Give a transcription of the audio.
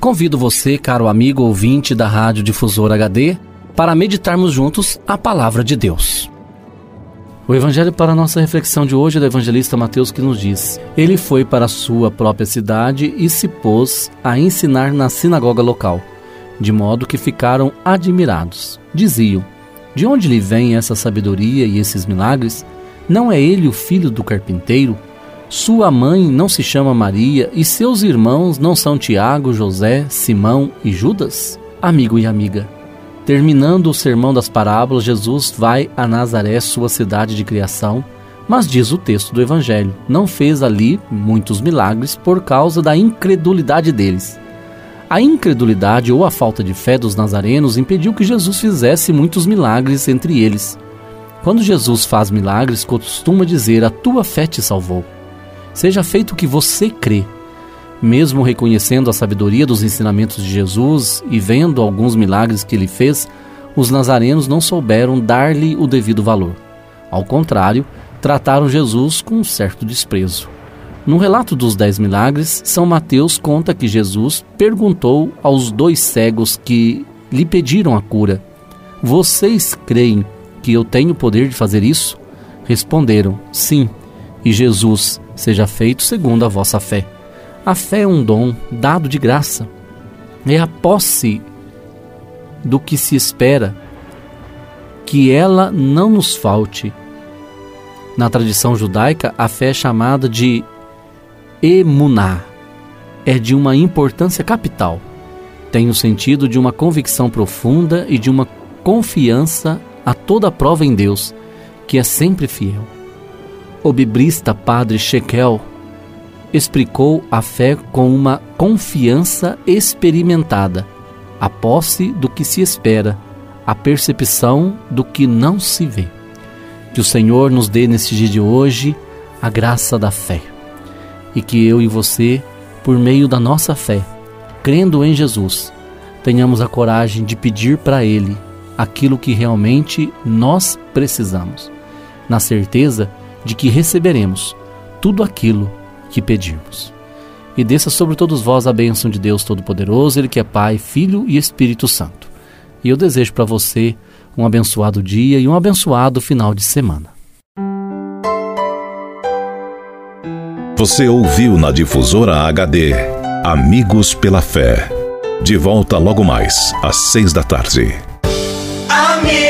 convido você, caro amigo ouvinte da Rádio Difusor HD, para meditarmos juntos a palavra de Deus. O evangelho para nossa reflexão de hoje é do evangelista Mateus que nos diz: Ele foi para a sua própria cidade e se pôs a ensinar na sinagoga local, de modo que ficaram admirados. Diziam: De onde lhe vem essa sabedoria e esses milagres? Não é ele o filho do carpinteiro? Sua mãe não se chama Maria e seus irmãos não são Tiago, José, Simão e Judas? Amigo e amiga, Terminando o sermão das parábolas, Jesus vai a Nazaré, sua cidade de criação, mas diz o texto do Evangelho: não fez ali muitos milagres por causa da incredulidade deles. A incredulidade ou a falta de fé dos nazarenos impediu que Jesus fizesse muitos milagres entre eles. Quando Jesus faz milagres, costuma dizer: A tua fé te salvou. Seja feito o que você crê, mesmo reconhecendo a sabedoria dos ensinamentos de Jesus e vendo alguns milagres que ele fez, os nazarenos não souberam dar-lhe o devido valor. Ao contrário, trataram Jesus com um certo desprezo. No relato dos dez milagres, São Mateus conta que Jesus perguntou aos dois cegos que lhe pediram a cura: Vocês creem que eu tenho o poder de fazer isso? Responderam: Sim. E Jesus, seja feito segundo a vossa fé. A fé é um dom dado de graça. É a posse do que se espera, que ela não nos falte. Na tradição judaica, a fé é chamada de emuná. É de uma importância capital. Tem o sentido de uma convicção profunda e de uma confiança a toda prova em Deus, que é sempre fiel. O bibrista padre Shekel explicou a fé com uma confiança experimentada, a posse do que se espera, a percepção do que não se vê. Que o Senhor nos dê nesse dia de hoje a graça da fé e que eu e você, por meio da nossa fé, crendo em Jesus, tenhamos a coragem de pedir para Ele aquilo que realmente nós precisamos, na certeza de que receberemos tudo aquilo que pedirmos. E desça sobre todos vós a bênção de Deus Todo-Poderoso, Ele que é Pai, Filho e Espírito Santo. E eu desejo para você um abençoado dia e um abençoado final de semana. Você ouviu na Difusora HD Amigos pela Fé. De volta logo mais, às seis da tarde. Amigos,